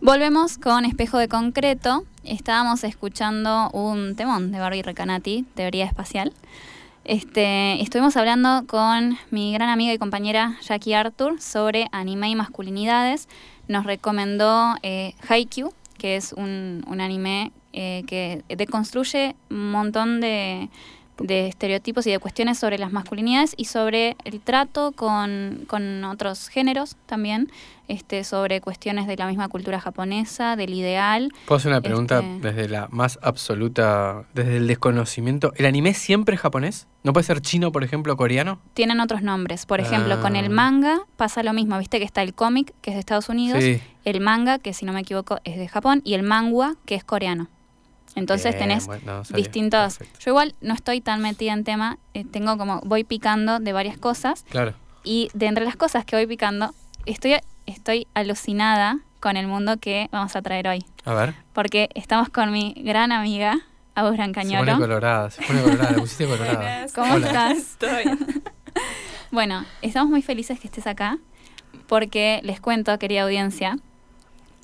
Volvemos con Espejo de Concreto. Estábamos escuchando un temón de Barbie Recanati, Teoría Espacial. Este, estuvimos hablando con mi gran amiga y compañera Jackie Arthur sobre anime y masculinidades. Nos recomendó eh, que es un, un anime eh, que deconstruye un montón de, de estereotipos y de cuestiones sobre las masculinidades y sobre el trato con, con otros géneros también, este, sobre cuestiones de la misma cultura japonesa, del ideal. ¿Puedo hacer una pregunta Este- desde la más absoluta, desde el desconocimiento? ¿El anime siempre es japonés? ¿No puede ser chino, por ejemplo, o coreano? Tienen otros nombres. Por ejemplo, con el Ah. manga pasa lo mismo. Viste que está el cómic, que es de Estados Unidos, Sí. el manga, que si no me equivoco es de Japón, y el mangua, que es coreano. Entonces Bien, tenés bueno, no sabía. distintos... Perfecto. Yo igual no estoy tan metida en tema, eh, tengo como, voy picando de varias cosas, Claro. y de entre las cosas que voy picando, estoy, estoy alucinada con el mundo que vamos a traer hoy. A ver. Porque estamos con mi gran amiga, Agus Se pone Brancañolo. colorada, se pone colorada, la pusiste colorada. ¿Cómo Hola. estás? Estoy. Bueno, estamos muy felices que estés acá porque les cuento, querida audiencia,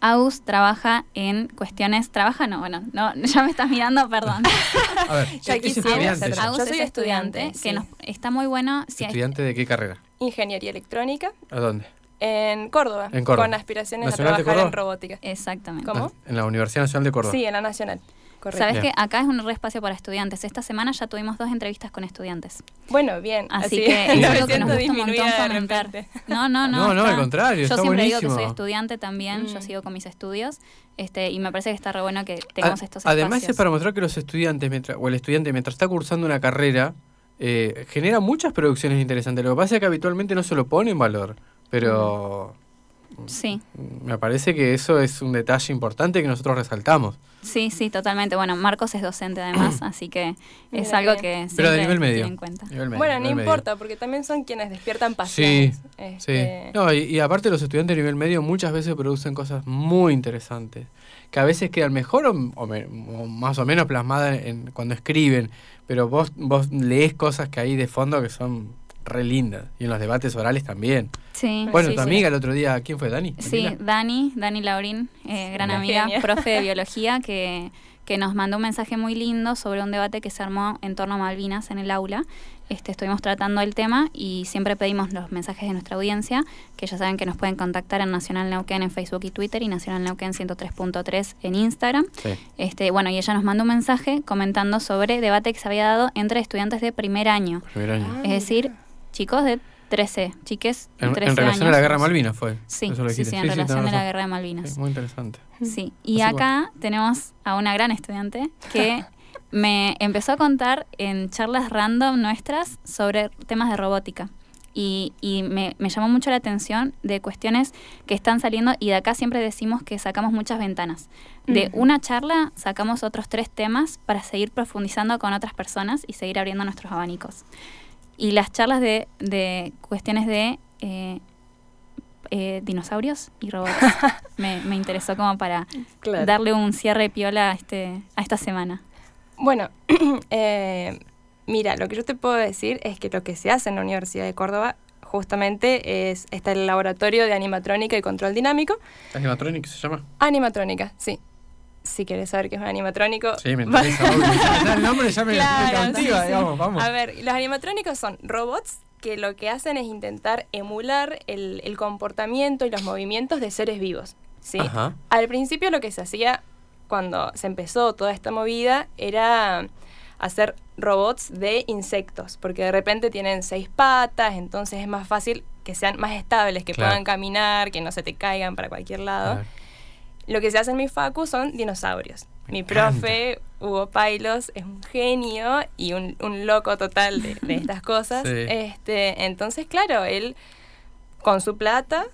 Agus trabaja en cuestiones, trabaja no, bueno, no, ya me estás mirando, perdón. A ver, es quisiera estudiante. Agus Yo es soy estudiante, estudiante, que sí. nos, está muy bueno. si hay- ¿Estudiante de qué carrera? Ingeniería electrónica ¿A dónde? en Córdoba. En Córdoba. Con aspiraciones ¿Nacional a de trabajar en robótica. Exactamente. ¿Cómo? En la Universidad Nacional de Córdoba. Sí, en la Nacional. Correcto. Sabes que acá es un re espacio para estudiantes. Esta semana ya tuvimos dos entrevistas con estudiantes. Bueno, bien. Así, que es no algo que nos gusta un montón fomentar. No, no, no. No, no, está- al contrario, Yo está siempre digo que soy buenísimo. estudiante también, yo Mm. sigo con mis estudios, este, y me parece que está re bueno que tengamos A- estos Además espacios. es para mostrar que los estudiantes, mientras, o el estudiante mientras está cursando una carrera, eh, genera muchas producciones interesantes. Lo que pasa es que habitualmente no se lo pone en valor, pero Sí. me parece que eso es un detalle importante que nosotros resaltamos. Sí, sí, totalmente. Bueno, Marcos es docente además, así que es Mira algo bien. que Pero siempre de nivel medio. en cuenta. Nivel medio, Bueno, no medio. importa, porque también son quienes despiertan Sí, pasiones. sí. Este, No, y, y aparte los estudiantes de nivel medio muchas veces producen cosas muy interesantes, que a veces quedan mejor o, o me- o más o menos plasmadas en, cuando escriben, pero vos, vos lees cosas que hay de fondo que son re lindas, y en los debates orales también. Sí. Bueno, sí, tu sí. amiga el otro día, ¿quién fue? ¿Dani? Sí, ¿Daniela? Dani, Dani Laurín, eh, gran Una amiga, genia. profe de biología, que, que nos mandó un mensaje muy lindo sobre un debate que se armó en torno a Malvinas en el aula. Este, estuvimos tratando el tema y siempre pedimos los mensajes de nuestra audiencia, que ya saben que nos pueden contactar en Nacional Neuquén en Facebook y Twitter y Nacional Neuquén 103.3 en Instagram. Sí. Este, bueno, y ella nos mandó un mensaje comentando sobre debate que se había dado entre estudiantes de primer año. Primer año. Ah, Es decir, chicos de 13, chiques de En, 13 en relación a años. la guerra Malvinas fue. Sí, Eso lo sí, sí, en relación tenés a la guerra de Malvinas. Sí, muy interesante. Sí, y Así acá tenemos a una gran estudiante que me empezó a contar en charlas random nuestras sobre temas de robótica. Y, y me, me llamó mucho la atención de cuestiones que están saliendo y de acá siempre decimos que sacamos muchas ventanas. De Ujú. una charla sacamos otros tres temas para seguir profundizando con otras personas y seguir abriendo nuestros abanicos. Y las charlas de, de cuestiones de eh, eh, dinosaurios y robots me, me interesó como para claro. darle un cierre piola a, este, a esta semana. Bueno, eh, mira, lo que yo te puedo decir es que lo que se hace en la Universidad de Córdoba justamente es está el laboratorio de animatrónica y control dinámico. ¿Animatronic se llama? Animatrónica, sí. Si querés saber qué es un animatrónico. Sí, me interesa. el nombre ya me, Claro, me cautiva, sí, sí. digamos, vamos. A ver, los animatrónicos son robots que lo que hacen es intentar emular el, el comportamiento y los movimientos de seres vivos. ¿sí? Ajá. Al principio lo que se hacía cuando se empezó toda esta movida era hacer robots de insectos, porque de repente tienen seis patas, entonces es más fácil que sean más estables, que Claro. puedan caminar, que no se te caigan para cualquier lado. Lo que se hace en mi facu son dinosaurios. Me Mi encanta. profe, Hugo Pailos, es un genio y un, un loco total de, de estas cosas. Sí. Este, entonces, claro, él con su plata,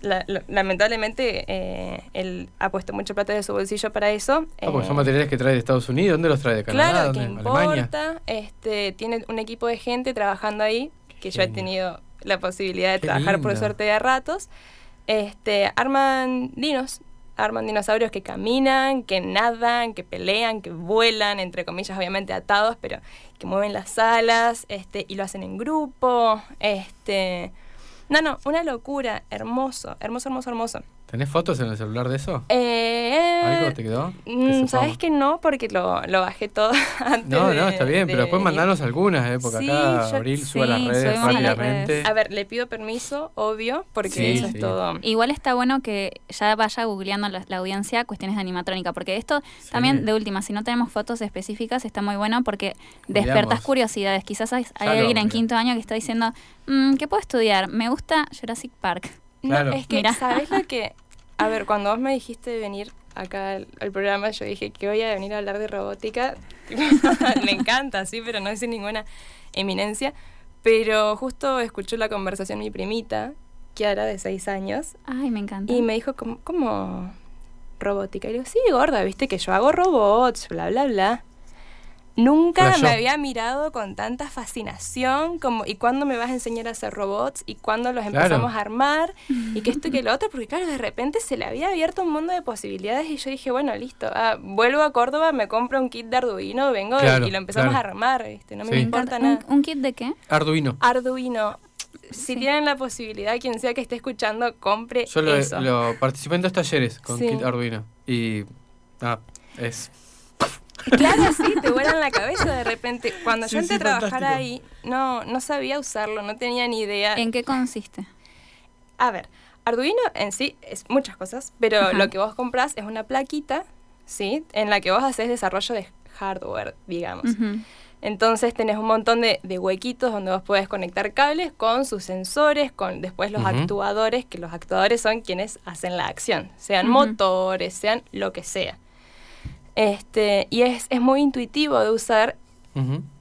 la- la- lamentablemente, eh, él ha puesto mucha plata de su bolsillo para eso. Ah, porque eh, son materiales que trae de Estados Unidos. ¿Dónde los trae? ¿De Canadá? Claro, que ¿Dónde? ¿Alemania? importa. Este, tiene un equipo de gente trabajando ahí, que yo he tenido la posibilidad de Qué trabajar por suerte de a ratos. Este, arman dinos, arman dinosaurios que caminan, que nadan, que pelean, que vuelan, entre comillas, obviamente atados, pero que mueven las alas, este, y lo hacen en grupo. Este, No, no, una locura. Hermoso, hermoso, hermoso, hermoso. ¿Tenés fotos en el celular de eso? Eh, ¿Algo te quedó? Que mm. Sabes que no, porque lo, lo bajé todo antes. No, no, está bien, de pero después venir. mandanos algunas, ¿eh? porque Sí, acá yo- Abril sube a las sí, redes las rápidamente. redes. A ver, le pido permiso, obvio, porque Sí, eso sí. es todo. Igual está bueno que ya vaya googleando la, la audiencia cuestiones de animatrónica, porque esto también, de última, si no tenemos fotos específicas, está muy bueno porque despertas Googleamos. curiosidades. Quizás hay, hay alguien en quinto año que está diciendo, "Mm, ¿qué puedo estudiar? Me gusta Jurassic Park. No, Claro. es que. ¿sabes lo que? A ver, cuando vos me dijiste de venir acá al, al programa, yo dije que voy a venir a hablar de robótica. me encanta, sí, pero no es sin ninguna eminencia. Pero justo escuchó la conversación mi primita, Kiara, de seis años, Ay, me encanta. y me dijo, ¿cómo, cómo robótica? Y le digo, sí, gorda, viste que yo hago robots, bla, bla, bla. Nunca Flashó. me había mirado con tanta fascinación como, ¿y cuándo me vas a enseñar a hacer robots? ¿Y cuándo los Claro. empezamos a armar? ¿Y que esto y que lo otro? Porque claro, de repente se le había abierto un mundo de posibilidades y yo dije, bueno, listo, ah, vuelvo a Córdoba, me compro un kit de Arduino, vengo y- Claro, y, lo empezamos claro. a armar, ¿viste? No me Sí. Me importa nada. ¿Un, un kit de qué? Arduino. Arduino. Si Sí. tienen la posibilidad, quien sea que esté escuchando, compre Yo lo, eso. lo participé en dos talleres con Sí. kit Arduino. Y. Ah, es. Claro, sí, te vuelan la cabeza de repente. Cuando Sí, yo entré sí, a trabajar fantástico. ahí, no, no sabía usarlo, no tenía ni idea. ¿En qué consiste? A ver, Arduino en sí es muchas cosas, pero Ajá. lo que vos compras es una plaquita, ¿sí? En la que vos haces desarrollo de hardware, digamos. Entonces tenés un montón de, de huequitos donde vos podés conectar cables con sus sensores, con después los actuadores, que los actuadores son quienes hacen la acción, sean motores, sean lo que sea. Este, y es, es muy intuitivo de usar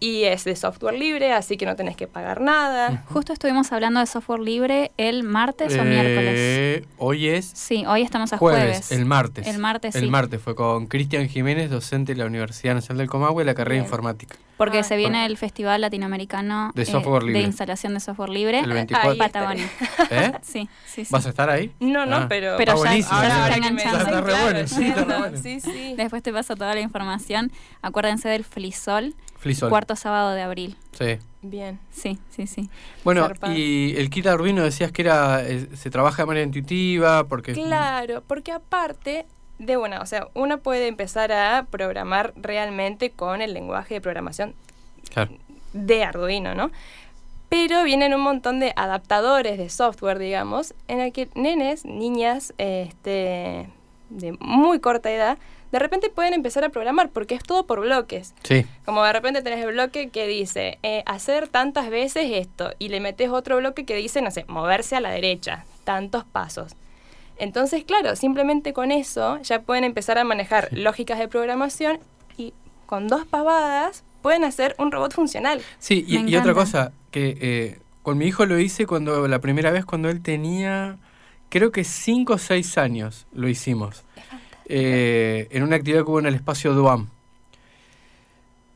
y es de software libre, así que no tenés que pagar nada. Justo estuvimos hablando de software libre el martes o miércoles. Eh, Hoy es Sí, hoy estamos a jueves, jueves. el martes. El martes, El sí. martes fue con Cristian Jiménez, docente de la Universidad Nacional del Comahue, la carrera de Bien. informática. Porque Ah. se viene el Festival Latinoamericano De eh, software libre. de instalación de software libre. El Ahí 24. estaré. Patagonia. ¿Eh? Sí, sí, sí. ¿Vas a estar ahí? No, no, Ah. pero... Pero Ah, ya- buenísimo. ya se Ah, está enganchando. dicen, Está re claro, bueno, sí, está re entiendo, bueno. Sí, sí. Después te paso toda la información. Acuérdense del Flisol, Flisol. cuarto sábado de abril. Sí. Bien. Sí, sí, sí. Bueno, Zarpado. y el kit Arduino decías que era eh, se trabaja de manera intuitiva porque Claro, porque aparte de una, o sea, uno puede empezar a programar realmente con el lenguaje de programación Claro. de Arduino, ¿no? Pero vienen un montón de adaptadores de software, digamos, en el que nenes, niñas, este, de muy corta edad, de repente pueden empezar a programar porque es todo por bloques. Sí. Como de repente tenés el bloque que dice eh, hacer tantas veces esto y le metes otro bloque que dice, no sé, moverse a la derecha, tantos pasos. Entonces, claro, simplemente con eso ya pueden empezar a manejar lógicas de programación y con dos pavadas pueden hacer un robot funcional. Sí, y, y otra cosa, que eh, con mi hijo lo hice cuando la primera vez cuando él tenía, creo que 5 o 6 años lo hicimos. Eh, en una actividad que hubo en el espacio Duam.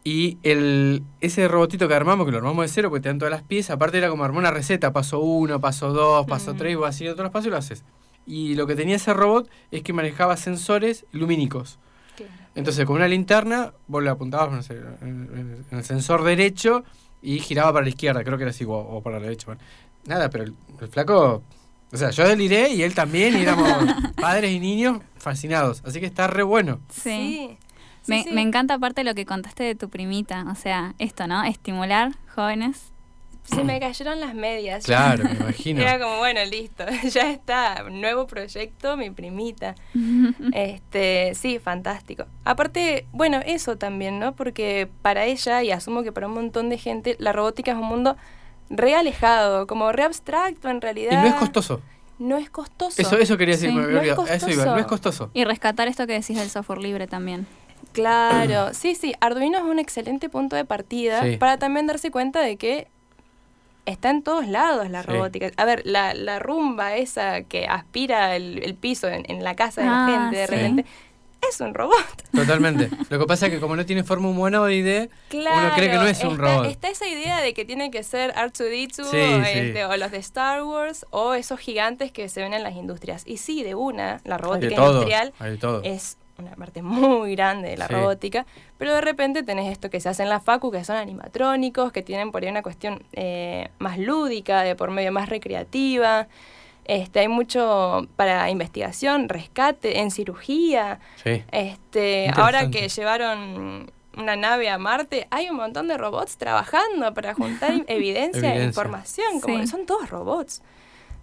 Y el, ese robotito que armamos, que lo armamos de cero, porque te dan todas las piezas, aparte era como armar una receta, paso 1, paso 2, paso Mm. 3, vos haciendo todos los pasos y lo haces. Y lo que tenía ese robot es que manejaba sensores lumínicos. Entonces, con una linterna, vos le apuntabas no sé, en, en el sensor derecho y giraba para la izquierda, creo que era así, o, o para la derecha. bueno. Nada, pero el, el flaco. O sea, yo deliré y él también, y éramos padres y niños fascinados. Así que está re bueno. Sí. Sí. Sí, Me, sí. me encanta aparte lo que contaste de tu primita. O sea, esto, ¿no? Estimular jóvenes. Se me cayeron las medias. Claro, me imagino. Era como, bueno, listo, ya está, nuevo proyecto, mi primita. Este, sí, fantástico. Aparte, bueno, eso también, ¿no? Porque para ella, y asumo que para un montón de gente, la robótica es un mundo re alejado, como re abstracto en realidad. Y no es costoso. No es costoso. Eso, eso quería decir, Sí. No es. A eso iba, no es costoso. Y rescatar esto que decís del software libre también. Claro, sí, sí, Arduino es un excelente punto de partida Sí. para también darse cuenta de que está en todos lados la Sí. robótica. A ver, la, la rumba esa que aspira el, el piso en, en la casa de Ah, la gente de sí. repente, es un robot. Totalmente. Lo que pasa es que como no tiene forma humanoide, Claro, uno cree que no es un está, robot. Está esa idea de que tiene que ser R2D2 Sí, o, sí. este, o los de Star Wars o esos gigantes que se ven en las industrias. Y sí, de una, la hay robótica todo. industrial Hay de todo. es una parte muy grande de la Sí. robótica, pero de repente tenés esto que se hace en la facu, que son animatrónicos, que tienen por ahí una cuestión eh, más lúdica, de por medio más recreativa. Este, hay mucho para investigación, rescate, en cirugía. Sí. Este, ahora que llevaron una nave a Marte, hay un montón de robots trabajando para juntar evidencia, e información, como Sí. son todos robots.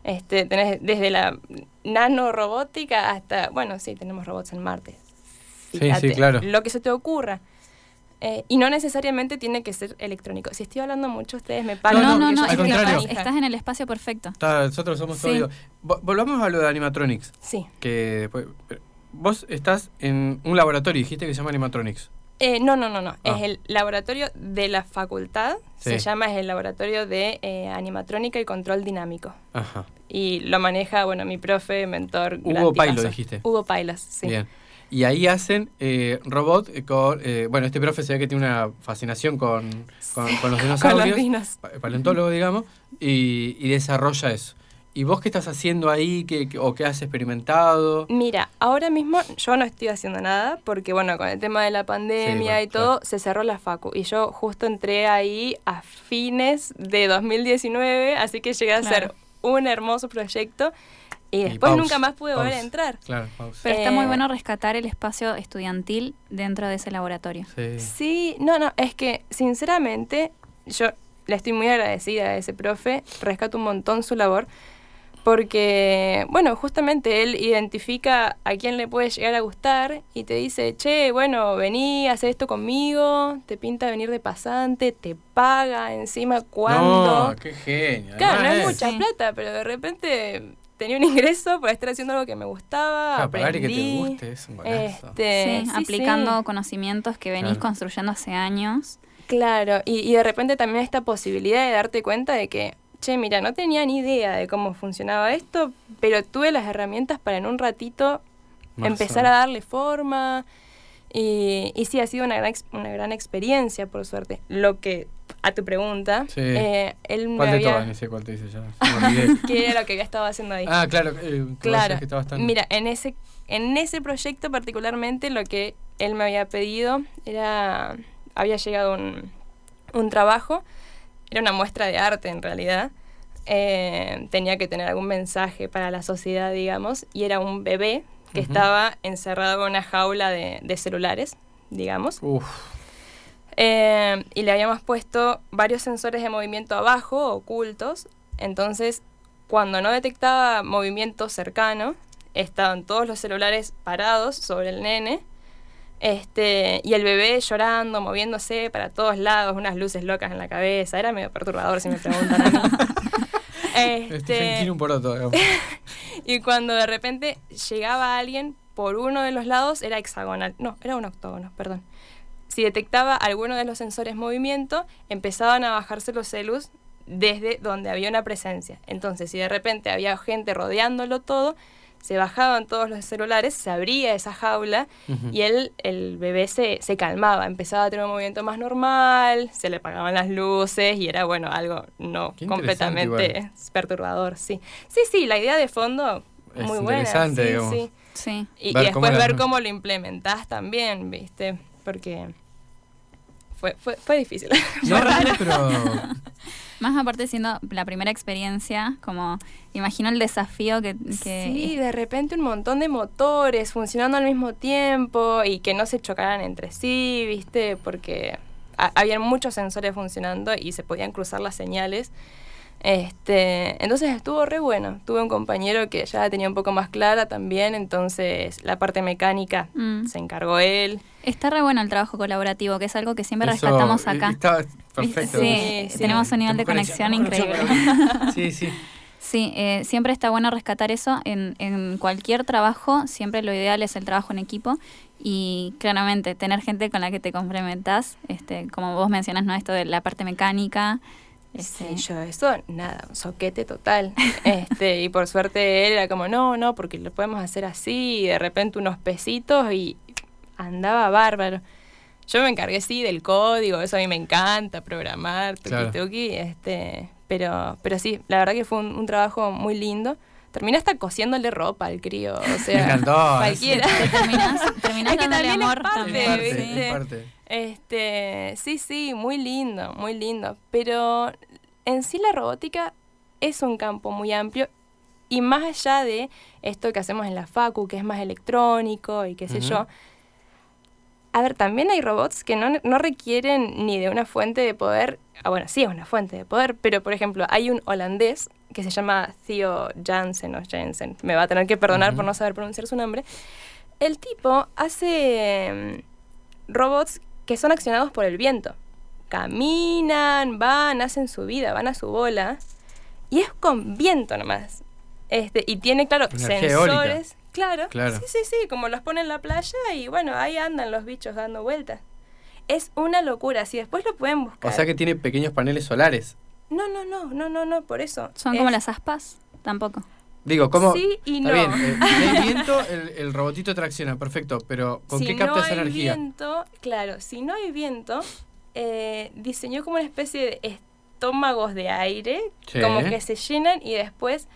Este, tenés desde la nanorobótica hasta, bueno, sí, tenemos robots en Marte. Sí, sí, claro. Lo que se te ocurra. Eh, y no necesariamente tiene que ser electrónico. Si estoy hablando mucho, ustedes me paran. No, no, no, al contrario. manija. estás en el espacio perfecto. Está- nosotros somos Sí. Volvamos a lo de animatronics. Sí. Que después- pero vos estás en un laboratorio, dijiste que se llama animatronics. Eh, no, no, no, no. Ah. Es el laboratorio de la facultad. Sí. Se llama, es el laboratorio de eh, animatrónica y control dinámico. Ajá. Y lo maneja, bueno, mi profe, mentor. Hugo Pailo, tipazo. dijiste. Hugo Pailas, sí. Bien. Y ahí hacen eh, robot eh, con... eh, bueno, este profe se ve que tiene una fascinación con, con, con los Con dinosaurios. los paleontólogo, digamos, y, y desarrolla eso. ¿Y vos qué estás haciendo ahí? ¿Qué, qué- ¿O qué has experimentado? Mira, ahora mismo yo no estoy haciendo nada porque, bueno, con el tema de la pandemia bueno, y todo, se cerró la facu. Y yo justo entré ahí a fines de 2019, así que llegué a hacer Claro. un hermoso proyecto y Y después nunca más pude volver a entrar. Claro. Pero está muy Eh, bueno rescatar el espacio estudiantil dentro de ese laboratorio. Sí. Sí, no, no, es que sinceramente yo le estoy muy agradecida a ese profe, rescato un montón su labor, porque, bueno, justamente él identifica a quién le puede llegar a gustar y te dice, che, bueno, vení, haz esto conmigo, te pinta venir de pasante, te paga encima cuando... No, qué genio. Claro, no es es- mucha plata, pero de repente tenía un ingreso por estar haciendo algo que me gustaba, Claro, pagar y que te aprendí. guste es un golazo. Este, sí, sí, aplicando sí. conocimientos que venís Claro. construyendo hace años. Claro, y, y de repente también esta posibilidad de darte cuenta de que, che, mira, no tenía ni idea de cómo funcionaba esto, pero tuve las herramientas para en un ratito Más empezar o- a darle forma. Y, y sí, ha sido una gran, una gran experiencia, por suerte. Lo que, a tu pregunta, Sí. eh, él me ¿Cuál de había... todas? Ni sé cuál te dice ya. ¿Qué era lo que había estado haciendo ahí? ah, claro. eh, Claro. que tan- Mira, en ese, en ese proyecto particularmente lo que él me había pedido era, había llegado un, un trabajo, era una muestra de arte en realidad, eh, tenía que tener algún mensaje para la sociedad, digamos, y era un bebé que estaba encerrado en una jaula de, de celulares, digamos. Uf, Eh, y le habíamos puesto varios sensores de movimiento abajo, ocultos. Entonces, cuando no detectaba movimiento cercano, estaban todos los celulares parados sobre el nene. Este, y el bebé llorando, moviéndose para todos lados, unas luces locas en la cabeza. Era medio perturbador si me preguntan a mí. Este, un poroto, y cuando de repente llegaba alguien por uno de los lados, era hexagonal. No, era un octógono, perdón. Si detectaba alguno de los sensores movimiento, empezaban a bajarse los celus desde donde había una presencia. Entonces, si de repente había gente rodeándolo todo, se bajaban todos los celulares, se abría esa jaula y él, el bebé se, se calmaba, empezaba a tener un movimiento más normal, se le apagaban las luces y era, bueno, algo no Qué completamente perturbador, sí. Sí, sí, la idea de fondo, Es muy buena. interesante, sí, digamos. sí. Sí. Y, y Ver cómo después ver cómo lo implementás también, ¿viste? Porque fue, fue, fue difícil. No, pero Más aparte siendo la primera experiencia, como imagino el desafío que... que Sí, de repente un montón de motores funcionando al mismo tiempo y que no se chocaran entre sí, ¿viste? Porque ha- habían muchos sensores funcionando y se podían cruzar las señales. Este, entonces estuvo re bueno. Tuve un compañero que ya la tenía un poco más clara también, entonces la parte mecánica Mm. se encargó él. Está re bueno el trabajo colaborativo, que es algo que siempre eso, rescatamos eh, acá. Está perfecto. Sí, Sí, sí. tenemos un nivel de conexión increíble. Sí, sí. Sí, eh, siempre está bueno rescatar eso. En, en cualquier trabajo, siempre lo ideal es el trabajo en equipo y claramente tener gente con la que te complementas, este, como vos mencionas, ¿no? Esto de la parte mecánica. Este, Sí, yo eso, nada, un soquete total. este, y por suerte él era como, no, no, porque lo podemos hacer así, y de repente unos pesitos y andaba bárbaro. Yo me encargué sí del código, eso a mí me encanta, programar, tuki Claro. tuki, este, pero, pero sí, la verdad que fue un, un trabajo muy lindo. termina hasta cosiéndole ropa al crío, o Me sea, encantó. cualquiera. Terminás, terminás Es que dándole también es amor parte, también. Es parte, sí. ¿viste? es parte. Este, sí, sí, muy lindo, muy lindo. Pero en sí la robótica es un campo muy amplio y más allá de esto que hacemos en la Facu, que es más electrónico y qué sé yo. A ver, también hay robots que no, no requieren ni de una fuente de poder. Ah, bueno, sí es una fuente de poder, pero por ejemplo, hay un holandés que se llama Theo Jansen o Jensen. Me va a tener que perdonar por no saber pronunciar su nombre. El tipo hace mm, robots que son accionados por el viento. Caminan, van, hacen su vida, van a su bola. Y es con viento nomás. Este, y tiene, claro, Energía sensores. Claro, Claro. Sí, sí, sí, como los pone en la playa y bueno, ahí andan los bichos dando vueltas. Es una locura, si después lo pueden buscar. O sea que tiene pequeños paneles solares. No, no, no, no, no, no, por eso. ¿Son Es- como las aspas? Tampoco. Digo, ¿cómo? Sí y Está no. bien, eh, si hay viento, el, el robotito tracciona, perfecto, pero ¿con si qué capta no esa hay energía? viento, claro, si no hay viento, eh, diseñó como una especie de estómagos de aire, Sí. como que se llenan y después,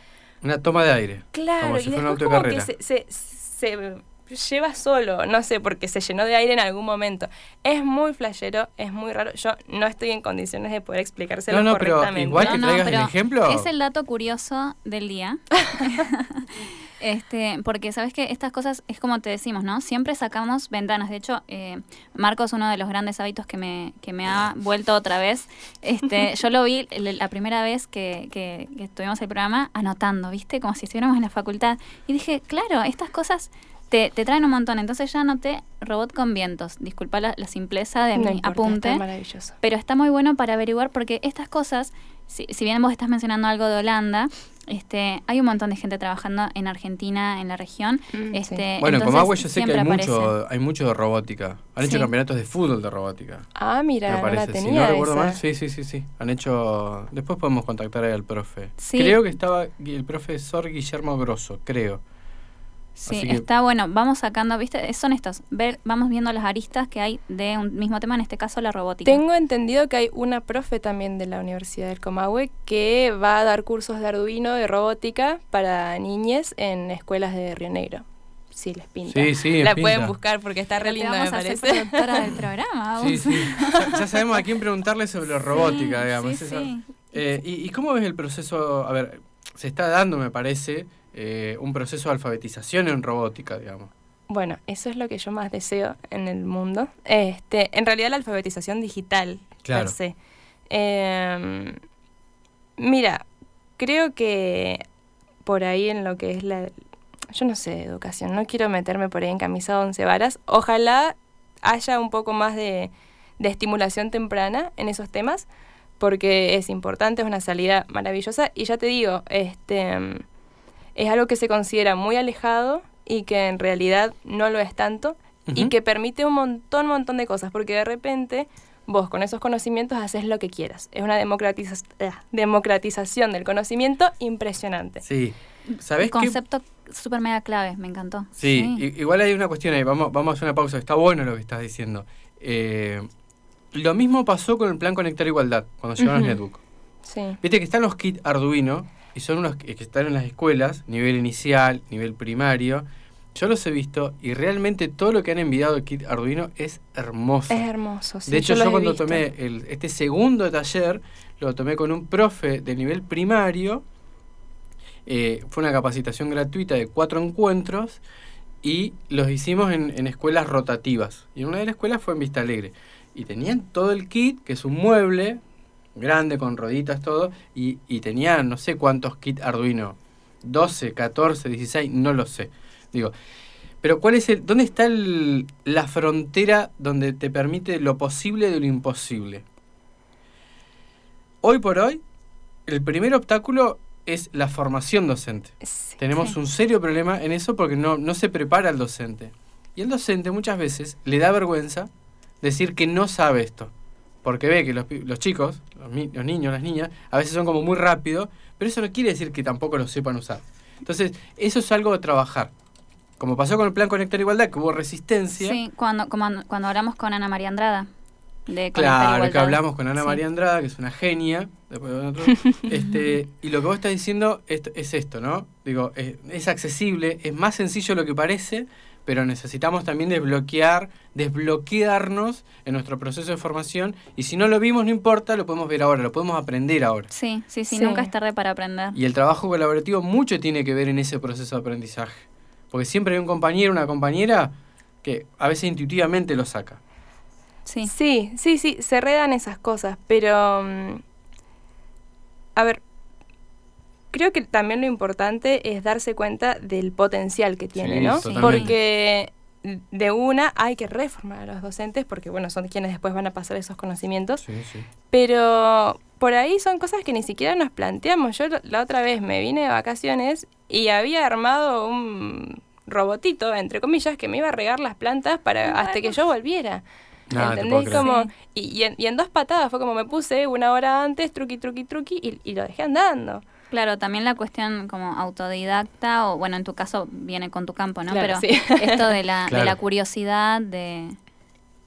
Una toma de aire. claro, Como y si fuera un después como que carrera. se, se, se lleva solo, no sé, porque se llenó de aire en algún momento. Es muy flashero, es muy raro. Yo no estoy en condiciones de poder explicárselo No, no, pero correctamente. igual que traigas el pero ejemplo. Es el dato curioso del día. este, porque sabes que estas cosas es como te decimos, ¿no? Siempre sacamos ventanas. De hecho, eh, Marcos, uno de los grandes hábitos que me, que me ha vuelto otra vez. Este, yo lo vi la primera vez que, que, que tuvimos el programa anotando, ¿viste? Como si estuviéramos en la facultad. Y dije, claro, estas cosas te, te traen un montón. Entonces ya anoté robot con vientos. Disculpa la, la simpleza de No mi importa, apunte. está maravilloso. Pero está muy bueno para averiguar porque estas cosas, si, si bien vos estás mencionando algo de Holanda, este, hay un montón de gente trabajando en Argentina, en la región. Mm, este, Bueno, en Comahue yo sé que hay aparece. mucho, hay mucho de robótica. Han hecho Sí. campeonatos de fútbol de robótica. Ah, mira, me no la parece. Si no recuerdo mal, sí, sí, sí, sí. Han hecho. Después podemos contactar al profe. Sí. Creo que estaba Gui- el profesor Guillermo Grosso, creo. Sí, que- está bueno. Vamos sacando, ¿viste? Son estos. Ver, vamos viendo las aristas que hay de un mismo tema, en este caso la robótica. Tengo entendido que hay una profe también de la Universidad del Comahue que va a dar cursos de Arduino de robótica para niñes en escuelas de Río Negro. Si les pinta. Sí, sí, La pinta. pueden buscar porque está re linda, me a parece. productora del programa. Sí, sí. Ya, ya sabemos a quién preguntarle sobre robótica, Sí, digamos. sí, sí. Eh, y, y cómo ves el proceso? A ver, se está dando, me parece, eh, un proceso de alfabetización en robótica, digamos. Bueno, eso es lo que yo más deseo en el mundo. Este, en realidad la alfabetización digital, Claro. per se. Eh, mira, creo que por ahí en lo que es la... Yo no sé de educación, no quiero meterme por ahí en camisa de once varas. Ojalá haya un poco más de, de estimulación temprana en esos temas, porque es importante, es una salida maravillosa. Y ya te digo, este es algo que se considera muy alejado y que en realidad no lo es tanto y que permite un montón, montón de cosas, porque de repente vos con esos conocimientos haces lo que quieras. Es una democratiza- ah, democratización del conocimiento impresionante. Sí. ¿Sabés Un concepto súper mega clave, me encantó. Sí, igual hay una cuestión ahí, vamos, vamos a hacer una pausa, está bueno lo que estás diciendo. Eh, lo mismo pasó con el plan Conectar Igualdad, cuando llegaron Ujú. los netbook. Sí. Viste que están los kits Arduino, y son unos que están en las escuelas, nivel inicial, nivel primario. Yo los he visto, y realmente todo lo que han enviado de kit Arduino es hermoso. Es hermoso. sí, de hecho, yo, cuando tomé el- este segundo taller, lo tomé con un profe de nivel primario. Eh, fue una capacitación gratuita de cuatro encuentros y los hicimos en, en escuelas rotativas. Y una de las escuelas fue en Vista Alegre. Y tenían todo el kit, que es un mueble grande con roditas, todo, y, y tenían no sé cuántos kits Arduino. 12, 14, 16, no lo sé. Digo, pero ¿cuál es el, ¿dónde está el- la frontera donde te permite lo posible de lo imposible? Hoy por hoy, el primer obstáculo es la formación docente. Sí. Tenemos Sí. un serio problema en eso porque no, no se prepara el docente. Y el docente muchas veces le da vergüenza decir que no sabe esto. Porque ve que los, los chicos, los, los niños, las niñas, a veces son como muy rápidos, pero eso no quiere decir que tampoco lo sepan usar. Entonces, eso es algo de trabajar. Como pasó con el plan Conectar Igualdad, que hubo resistencia. Sí, cuando, como cuando hablamos con Ana María Andrada. de Claro, que hablamos con Ana María Andrada, que es una genia, después de otro, este, y lo que vos estás diciendo es, es esto, ¿no? Digo, es, es, accesible, es más sencillo de lo que parece, pero necesitamos también desbloquear, desbloquearnos en nuestro proceso de formación, y si no lo vimos, no importa, lo podemos ver ahora, lo podemos aprender ahora. Sí, sí, sí, nunca es tarde para aprender. Y el trabajo colaborativo mucho tiene que ver en ese proceso de aprendizaje, porque siempre hay un compañero, una compañera que a veces intuitivamente lo saca. Sí. Sí, sí, sí, se redan esas cosas, pero... Mm, a ver, creo que también lo importante es darse cuenta del potencial que tiene, ¿no? Porque de una hay que reformar a los docentes porque, bueno, son quienes después van a pasar esos conocimientos. Sí, sí. Pero por ahí son cosas que ni siquiera nos planteamos. Yo la otra vez me vine de vacaciones y había armado un robotito, entre comillas, que me iba a regar las plantas para hasta que yo volviera. Ah, ¿Entendés? Como, y, en, dos patadas fue como me puse una hora antes, truqui, truqui, truqui, y, y lo dejé andando. Claro, también la cuestión como autodidacta, o bueno, en tu caso viene con tu campo, ¿no? Pero esto de la, de la curiosidad, de,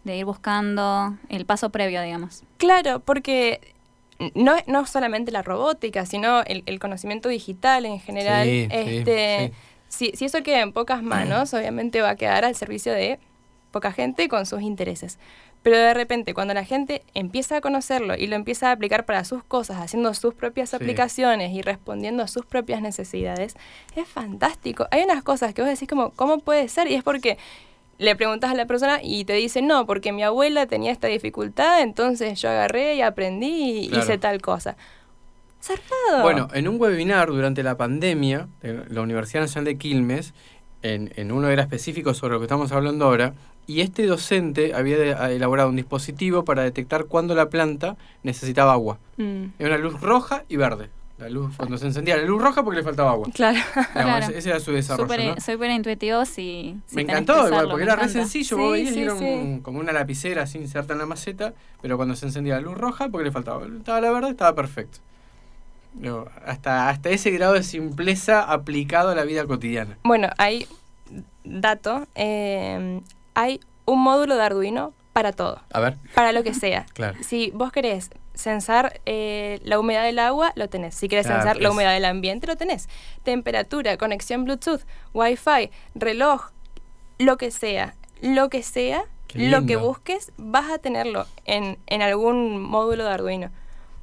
de ir buscando el paso previo, digamos. Claro, porque no, no solamente la robótica, sino el, el conocimiento digital en general. este, Si, si eso queda en pocas manos, obviamente va a quedar al servicio de poca gente con sus intereses. Pero de repente, cuando la gente empieza a conocerlo y lo empieza a aplicar para sus cosas, haciendo sus propias aplicaciones y respondiendo a sus propias necesidades, es fantástico. Hay unas cosas que vos decís como, ¿cómo puede ser? Y es porque le preguntas a la persona y te dice, no, porque mi abuela tenía esta dificultad, entonces yo agarré y aprendí y hice tal cosa. Zarpado. Bueno, en un webinar durante la pandemia de la Universidad Nacional de Quilmes, en, en uno era específico sobre lo que estamos hablando ahora, y este docente había elaborado un dispositivo para detectar cuándo la planta necesitaba agua. Mm. Era una luz roja y verde. La luz, cuando se encendía la luz roja porque le faltaba agua. Claro. Ese, era su desarrollo. Súper intuitivo si, Me encantó, igual, porque era re sencillo. vos veías era como una lapicera así inserta en la maceta, pero cuando se encendía la luz roja porque le faltaba. Estaba la verde, estaba perfecto. hasta, hasta ese grado de simpleza aplicado a la vida cotidiana. Bueno, hay dato. Eh, hay un módulo de Arduino para todo. A ver. Para lo que sea. claro. Si vos querés censar eh, la humedad del agua, lo tenés. Si querés censar la humedad del ambiente, lo tenés. Temperatura, conexión Bluetooth, Wi-Fi, reloj, lo que sea. Lo que sea, lo que busques, vas a tenerlo en, en algún módulo de Arduino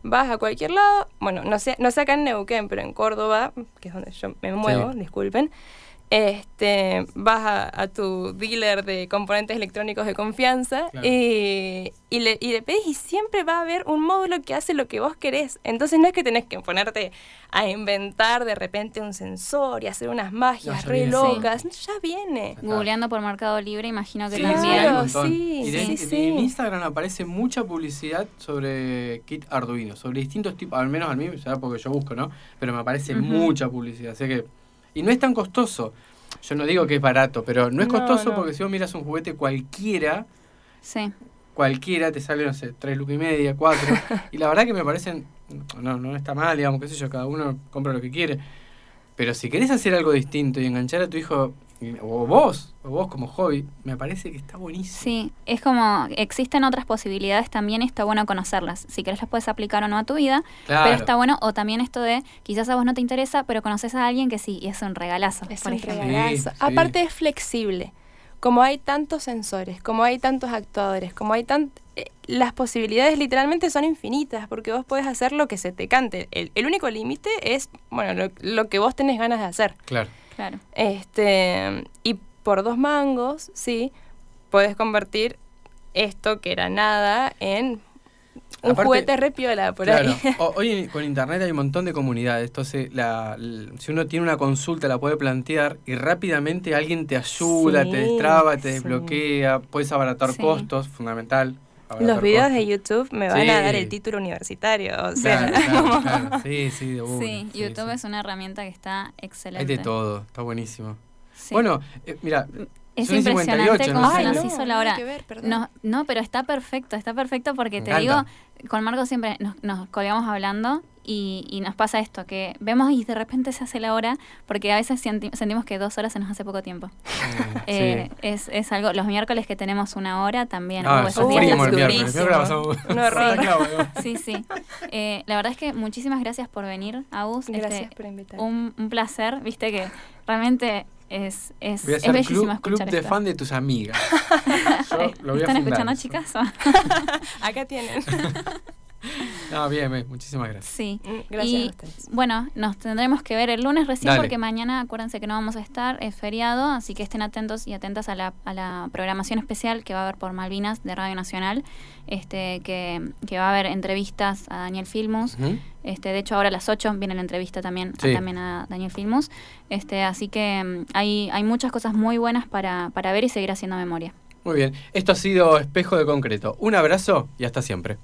vas a cualquier lado, bueno, no sé, no sé acá en Neuquén, pero en Córdoba, que es donde yo me muevo, disculpen, este, vas a, tu dealer de componentes electrónicos de confianza y, le, y le pedís y siempre va a haber un módulo que hace lo que vos querés. Entonces no es que tenés que ponerte a inventar de repente un sensor y hacer unas magias re locas. Ya viene. Googleando por Mercado Libre, imagino que también. sí, y sí, en Instagram aparece mucha publicidad sobre kit Arduino, sobre distintos tipos, al menos a mí, porque yo busco, ¿no? Pero me aparece mucha publicidad. Así que y no es tan costoso. Yo no digo que es barato, pero no es costoso porque si vos miras un juguete cualquiera, sí. cualquiera te sale, no sé, tres lucas y media, cuatro. y la verdad que me parecen, no, no está mal, digamos, qué sé yo, cada uno compra lo que quiere. Pero si querés hacer algo distinto y enganchar a tu hijo o vos, o vos como hobby, me parece que está buenísimo. Sí, es como, existen otras posibilidades también, está bueno conocerlas. Si querés las puedes aplicar o no a tu vida, pero está bueno, o también esto de, quizás a vos no te interesa, pero conoces a alguien que sí, y es un regalazo. Es un regalazo. Aparte es flexible. Como hay tantos sensores, como hay tantos actuadores, como hay tan... Eh, las posibilidades literalmente son infinitas, porque vos podés hacer lo que se te cante. El, único límite es, bueno, lo, lo que vos tenés ganas de hacer. Claro. Este, y por dos mangos, sí, puedes convertir esto que era nada en un juguete repiola por ahí. hoy con internet hay un montón de comunidades, entonces la, si uno tiene una consulta la puede plantear y rápidamente alguien te ayuda, te destraba, te desbloquea, puedes abaratar costos, fundamental. Los videos de YouTube me van a dar el título universitario. O sea, Sí, sí, de Sí, YouTube es una herramienta que está excelente. Hay de todo, está buenísimo. Bueno, eh, mira, es impresionante cómo se nos hizo la hora. No, no, pero está perfecto, está perfecto porque te digo, con Marco siempre nos, nos colgamos hablando Y, y nos pasa esto, que vemos y de repente se hace la hora, porque a veces senti- sentimos que dos horas se nos hace poco tiempo. Eh, sí. es, es algo, los miércoles que tenemos una hora también. Ah, esos días el miércoles. ¿no? Sí, sí. Eh, la verdad es que muchísimas gracias por venir, Agus. Este, Gracias por invitarme. un, un placer, viste que realmente es, es, Voy a es hacer bellísimo club, de esto. fan de tus amigas. Yo lo voy a ¿Están escuchando, eso. chicas? Acá tienen. No, bien, bien, muchísimas gracias. sí. Mm, Gracias y a ustedes. bueno, nos tendremos que ver el lunes recién Dale. porque mañana acuérdense que no vamos a estar, es feriado, así que estén atentos y atentas a la, a la programación especial que va a haber por Malvinas de Radio Nacional, este que, que va a haber entrevistas a Daniel Filmus. Este, de hecho, ahora a las 8 viene la entrevista también, Sí. también a Daniel Filmus. Este, así que mm, hay, hay muchas cosas muy buenas para, para ver y seguir haciendo memoria. Muy bien. Esto ha sido Espejo de Concreto. Un abrazo y hasta siempre.